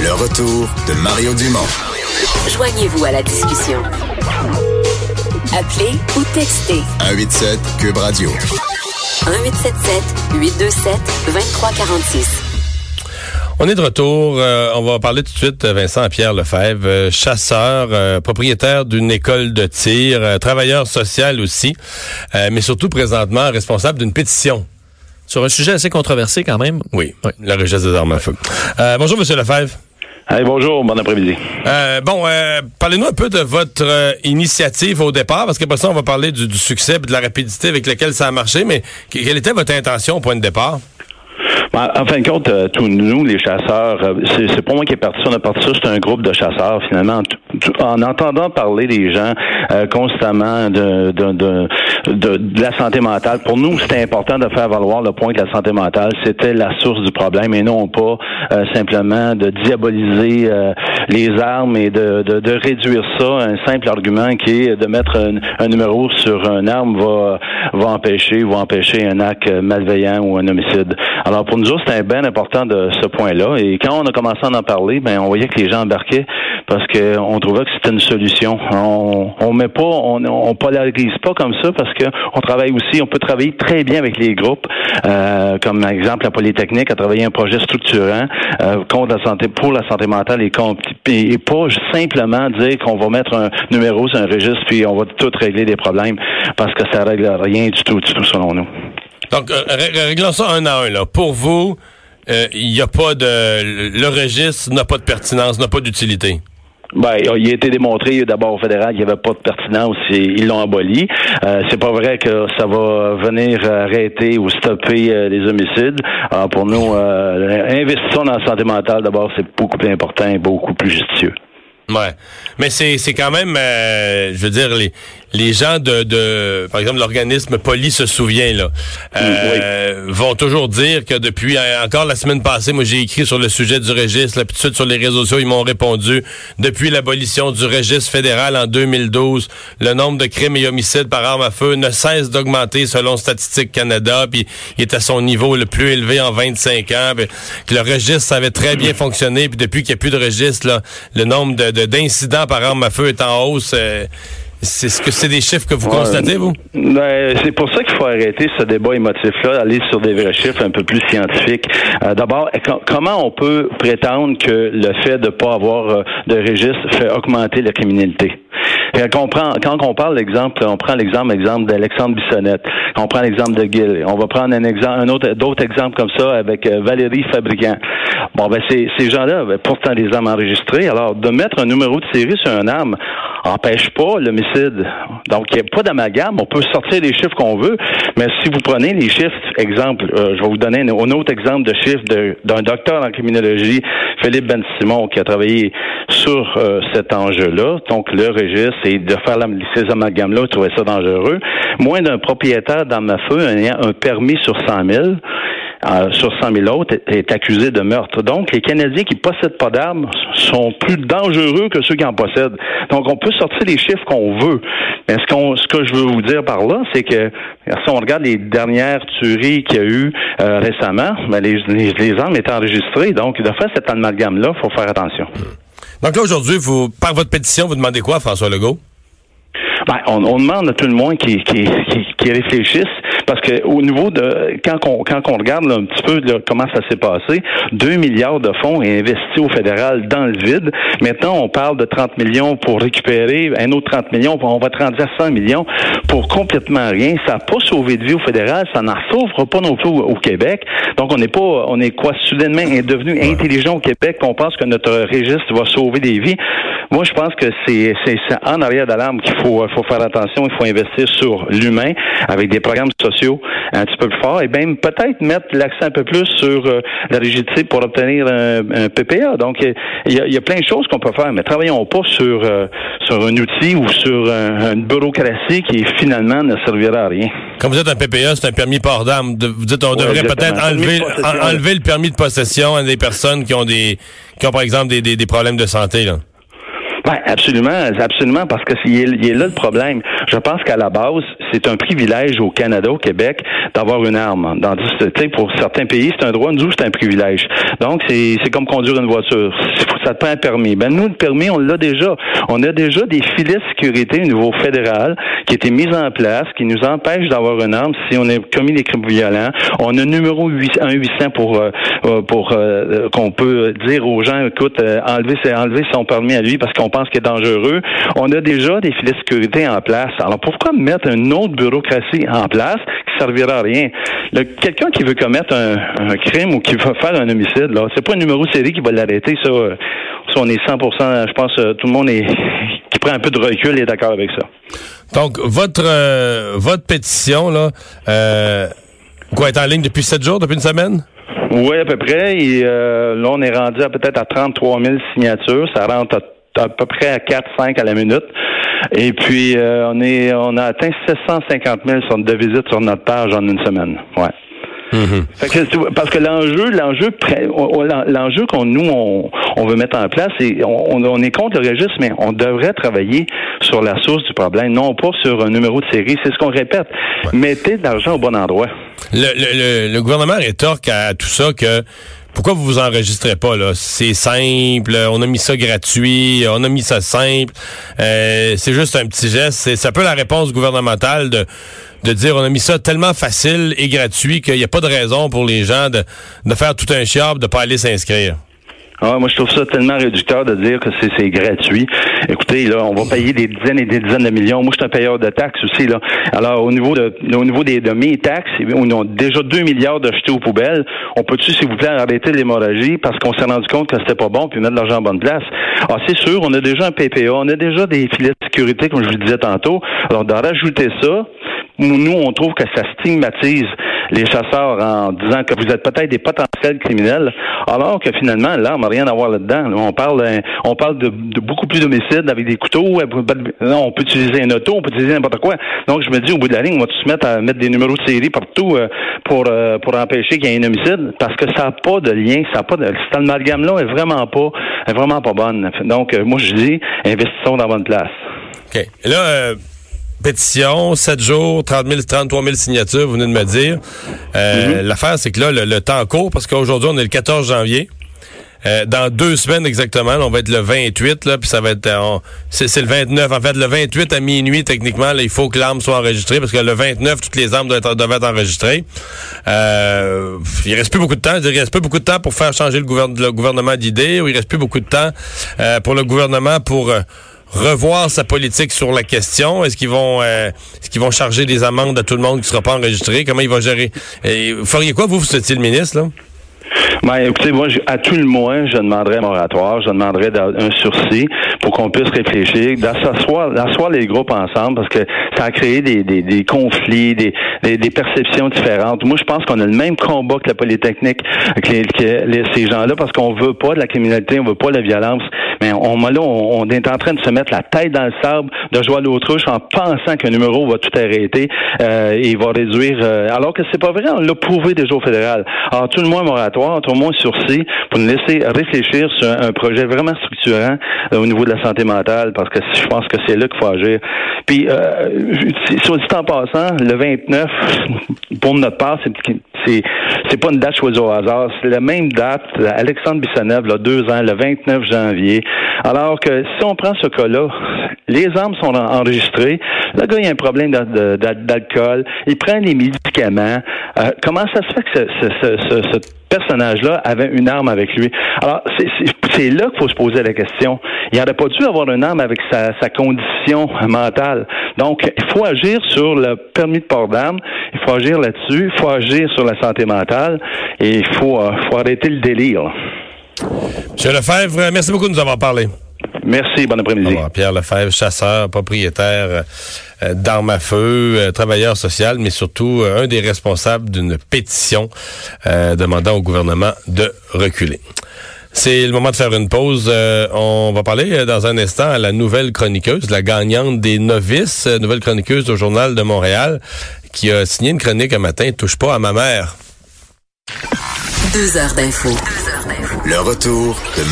Le retour de Mario Dumont. Joignez-vous à la discussion. Appelez ou textez 187 Cube Radio. 1877 827 2346. On est de retour. Euh, on va parler tout de suite de Vincent Pierre Lefebvre, euh, chasseur, euh, propriétaire d'une école de tir, travailleur social aussi, mais surtout présentement responsable d'une pétition. Sur un sujet assez controversé quand même. Oui, oui. la recherche des armes à feu. bonjour, Monsieur Lefebvre. Hey, bonjour, bon après-midi. bon, parlez-nous un peu de votre initiative au départ, parce qu'après ça, on va parler du, du succès et de la rapidité avec laquelle ça a marché, mais quelle était votre intention au point de départ? En fin de compte, euh, tous nous, les chasseurs, euh, c'est pas moi qui est parti, on a parti ça, c'est un groupe de chasseurs finalement. En entendant parler des gens euh, constamment de, de, de, de, la santé mentale, pour nous, c'était important de faire valoir le point que la santé mentale, c'était la source du problème et non pas simplement de diaboliser les armes et de, de, de, réduire ça à un simple argument qui est de mettre un, numéro sur un arme va, va empêcher va empêcher un acte malveillant ou un homicide. Alors pour nous c'était bien important de ce point-là. Et quand on a commencé à en parler, ben on voyait que les gens embarquaient parce qu'on trouvait que c'était une solution. On, on met pas, on, on polarise pas comme ça parce que on travaille aussi, on peut travailler très bien avec les groupes, euh, comme par exemple la Polytechnique a travaillé un projet structurant euh, contre la santé, pour la santé mentale et, et pas simplement dire qu'on va mettre un numéro sur un registre puis on va tout régler des problèmes parce que ça règle rien du tout, du tout selon nous. Donc, euh, réglons ça un à un. Là. Pour vous, il euh, n'y a pas de... Le registre n'a pas de pertinence, n'a pas d'utilité. Ben, il a été démontré d'abord au fédéral qu'il n'y avait pas de pertinence et ils l'ont aboli. Euh, c'est pas vrai que ça va venir arrêter ou stopper euh, les homicides. Alors pour nous, investissons dans la santé mentale d'abord, c'est beaucoup plus important et beaucoup plus justicieux. Ouais. Mais c'est, c'est quand même, euh, je veux dire, les, les gens de, de par exemple, l'organisme Poli se souvient, là, euh, vont toujours dire que depuis, euh, encore la semaine passée, moi j'ai écrit sur le sujet du registre, là, puis tout de suite sur les réseaux sociaux, ils m'ont répondu, depuis l'abolition du registre fédéral en 2012, le nombre de crimes et homicides par arme à feu ne cesse d'augmenter selon Statistique Canada, puis il est à son niveau le plus élevé en 25 ans, que le registre ça avait très bien fonctionné, puis depuis qu'il n'y a plus de registre, là, le nombre de d'incidents par arme à feu est en hausse. Euh, c'est ce que c'est des chiffres que vous constatez, vous? Ben, c'est pour ça qu'il faut arrêter ce débat émotif-là, aller sur des vrais chiffres un peu plus scientifiques. Euh, d'abord, comment on peut prétendre que le fait de ne pas avoir euh, de registre fait augmenter la criminalité? Quand on, prend, quand on parle d'exemple, on prend l'exemple exemple d'Alexandre Bissonnette, on prend l'exemple de Gill, on va prendre un autre, d'autres exemples comme ça avec Valérie Fabricant. Bon, ben ces, gens-là avaient pourtant des armes enregistrées. Alors, de mettre un numéro de série sur une arme empêche pas l'homicide. Donc, il n'y a pas d'amalgame. On peut sortir les chiffres qu'on veut, mais si vous prenez les chiffres, exemple, euh, je vais vous donner un, autre exemple de chiffre d'un docteur en criminologie, Philippe Ben Simon, qui a travaillé sur euh, cet enjeu-là. Donc, le c'est de faire ces amalgames-là, trouver ça dangereux. Moins d'un propriétaire d'arme à feu ayant un permis sur 100 000 euh, sur 100 000 autres est, accusé de meurtre. Donc, les Canadiens qui possèdent pas d'armes sont plus dangereux que ceux qui en possèdent. Donc, on peut sortir les chiffres qu'on veut. Mais ce, que je veux vous dire par là, c'est que si on regarde les dernières tueries qu'il y a eu euh, récemment, ben, les, armes étaient enregistrées. Donc, de faire cet amalgame-là, il faut faire attention. Donc là, aujourd'hui, vous, par votre pétition, vous demandez quoi, François Legault? Ben, on, on, demande à tout le monde qui, qui, qui, qui réfléchisse parce que au niveau de quand on quand on regarde un petit peu comment ça s'est passé, 2 milliards de fonds investis au fédéral dans le vide. Maintenant, on parle de 30 millions pour récupérer un autre 30 millions, on va te rendre à 100 millions pour complètement rien. Ça n'a pas sauvé de vie au fédéral, ça n'en sauve pas non plus au, Québec. Donc on n'est pas on est quoi soudainement devenu intelligent au Québec qu'on pense que notre registre va sauver des vies. Moi, je pense que c'est en arrière d'alarme qu'il faut faut faire attention, il faut investir sur l'humain avec des programmes sociaux un petit peu plus fort et même peut-être mettre l'accent un peu plus sur euh, la rigidité pour obtenir un, PPA. Donc, il y, a, plein de choses qu'on peut faire, mais travaillons pas sur, euh, sur un outil ou sur une bureaucratie qui finalement ne servira à rien. Quand vous êtes un PPA, c'est un permis port d'armes. Vous dites on devrait peut-être enlever, enlever le permis de possession à des personnes qui ont des qui ont par exemple des, des, des problèmes de santé. Là. Ben, absolument, absolument, parce que c'est il est là le problème. Je pense qu'à la base, c'est un privilège au Canada, au Québec, d'avoir une arme. Dans, pour certains pays, c'est un droit, nous, c'est un privilège. Donc, c'est comme conduire une voiture. Ça te prend un permis. Ben, nous, le permis, on l'a déjà. On a déjà des filets de sécurité au niveau fédéral qui étaient mis en place, qui nous empêchent d'avoir une arme si on a commis des crimes violents. On a numéro 800 pour, euh, euh, pour euh, qu'on peut dire aux gens, écoute, enlever, enlever son permis à lui parce qu'on pense qu'il est dangereux. On a déjà des filets de sécurité en place. Alors, pourquoi mettre une autre bureaucratie en place qui servira à rien? Quelqu'un qui veut commettre un, crime ou qui veut faire un homicide, là, c'est pas un numéro série qui va l'arrêter, ça. Ça, on est 100 je pense, tout le monde est, qui prend un peu de recul est d'accord avec ça. Donc, votre euh, votre pétition, là, euh, quoi, est en ligne depuis sept jours, depuis une semaine? Oui, à peu près. Et, euh, là, on est rendu à peut-être à 33 000 signatures. Ça rentre à, peu près à 4-5 à la minute. Et puis, euh, on est on a atteint 750 000 de visites sur notre page en une semaine. Ouais. Mhm. parce que l'enjeu, l'enjeu, l'enjeu qu'on nous on, veut mettre en place, c'est on, est contre le registre, mais on devrait travailler sur la source du problème, non pas sur un numéro de série. C'est ce qu'on répète. Mettez de l'argent au bon endroit. Le, le, gouvernement rétorque à tout ça que pourquoi vous vous enregistrez pas là? C'est simple, on a mis ça gratuit, on a mis ça simple. Euh, c'est juste un petit geste. C'est un peu la réponse gouvernementale de de dire on a mis ça tellement facile et gratuit qu'il n'y a pas de raison pour les gens de, de faire tout un chiab, de pas aller s'inscrire. Ah, moi, je trouve ça tellement réducteur de dire que c'est gratuit. Écoutez, là, on va payer des dizaines et des dizaines de millions. Moi, je suis un payeur de taxes aussi, là. Alors, au niveau de, au niveau des, de mes taxes, on a déjà 2 milliards de jetés aux poubelles. On peut-tu, s'il vous plaît, arrêter l'hémorragie parce qu'on s'est rendu compte que c'était pas bon puis mettre de l'argent en bonne place? Ah, c'est sûr, on a déjà un PPA, on a déjà des filets de sécurité, comme je vous le disais tantôt. Alors, de rajouter ça, nous, on trouve que ça stigmatise les chasseurs en disant que vous êtes peut-être des potentiels criminels, alors que finalement, l'arme n'a rien à voir là-dedans. On parle, on parle de, beaucoup plus d'homicides avec des couteaux. On peut utiliser un auto, on peut utiliser n'importe quoi. Donc, je me dis, au bout de la ligne, on va tous mettre à mettre des numéros de série partout euh, pour, euh, pour empêcher qu'il y ait un homicide, parce que ça n'a pas de lien, ça n'a pas de, cette amalgame-là est vraiment pas, est vraiment pas bonne. Donc, euh, moi, je dis, investissons dans la bonne place. OK. là, pétition, 7 jours, 30 000, 33 000 signatures, vous venez de me dire. Euh, mhm. L'affaire, c'est que là, le, temps court, parce qu'aujourd'hui, on est le 14 janvier. Euh, dans deux semaines exactement, on va être le 28, là, puis ça va être... Euh, c'est le 29. En fait, le 28 à minuit, techniquement, là, il faut que l'arme soit enregistrée, parce que le 29, toutes les armes doivent être, doivent être enregistrées. Euh, il reste plus beaucoup de temps. Il reste plus beaucoup de temps pour faire changer le, le gouvernement d'idées, ou il reste plus beaucoup de temps pour le gouvernement pour revoir sa politique sur la question? Est-ce qu'ils vont euh, est-ce qu'ils vont charger des amendes à tout le monde qui ne sera pas enregistré? Comment il va gérer? Et, vous feriez quoi, vous, vous étiez le ministre, là? Ben, écoutez, moi, à tout le moins, je demanderais un moratoire, je demanderais un sursis pour qu'on puisse réfléchir, d'asseoir, d'asseoir les groupes ensemble, parce que ça a créé des, des, des conflits, des, des, perceptions différentes. Moi, je pense qu'on a le même combat que la Polytechnique, que, les, ces gens-là, parce qu'on veut pas de la criminalité, on veut pas de la violence. Mais on, là, on, est en train de se mettre la tête dans le sable, de jouer à l'autruche en pensant qu'un numéro va tout arrêter euh, et va réduire. Euh, alors que c'est pas vrai, on l'a prouvé déjà au fédéral. Alors, tout le moins moratoire, le moins sursis, pour nous laisser réfléchir sur un, projet vraiment structurant euh, au niveau de la santé mentale, parce que je pense que c'est là qu'il faut agir. Puis, euh, sur le temps passant, le 29, pour notre part, c'est c'est pas une date choisie au hasard. C'est la même date, Alexandre Bissonneuve, là, deux ans, le 29 janvier. Alors que si on prend ce cas-là, les armes sont enregistrées. Le gars, il a un problème d'alcool. Il prend des médicaments. Euh, comment ça se fait que ce, personnage-là avait une arme avec lui? Alors, c'est là qu'il faut se poser la question. Il n'aurait pas dû avoir une arme avec sa, sa, condition mentale. Donc, il faut agir sur le permis de port d'armes, il faut agir là-dessus, il faut agir sur la santé mentale et il faut, euh, faut arrêter le délire. Monsieur Lefebvre, merci beaucoup de nous avoir parlé. Merci, bon après-midi. Pierre Lefebvre, chasseur, propriétaire euh, d'armes à feu, euh, travailleur social, mais surtout euh, un des responsables d'une pétition demandant au gouvernement de reculer. C'est le moment de faire une pause. on va parler dans un instant à la nouvelle chroniqueuse, la gagnante des novices, nouvelle chroniqueuse au Journal de Montréal, qui a signé une chronique un matin, Touche pas à ma mère. Deux heures d'info. Le retour de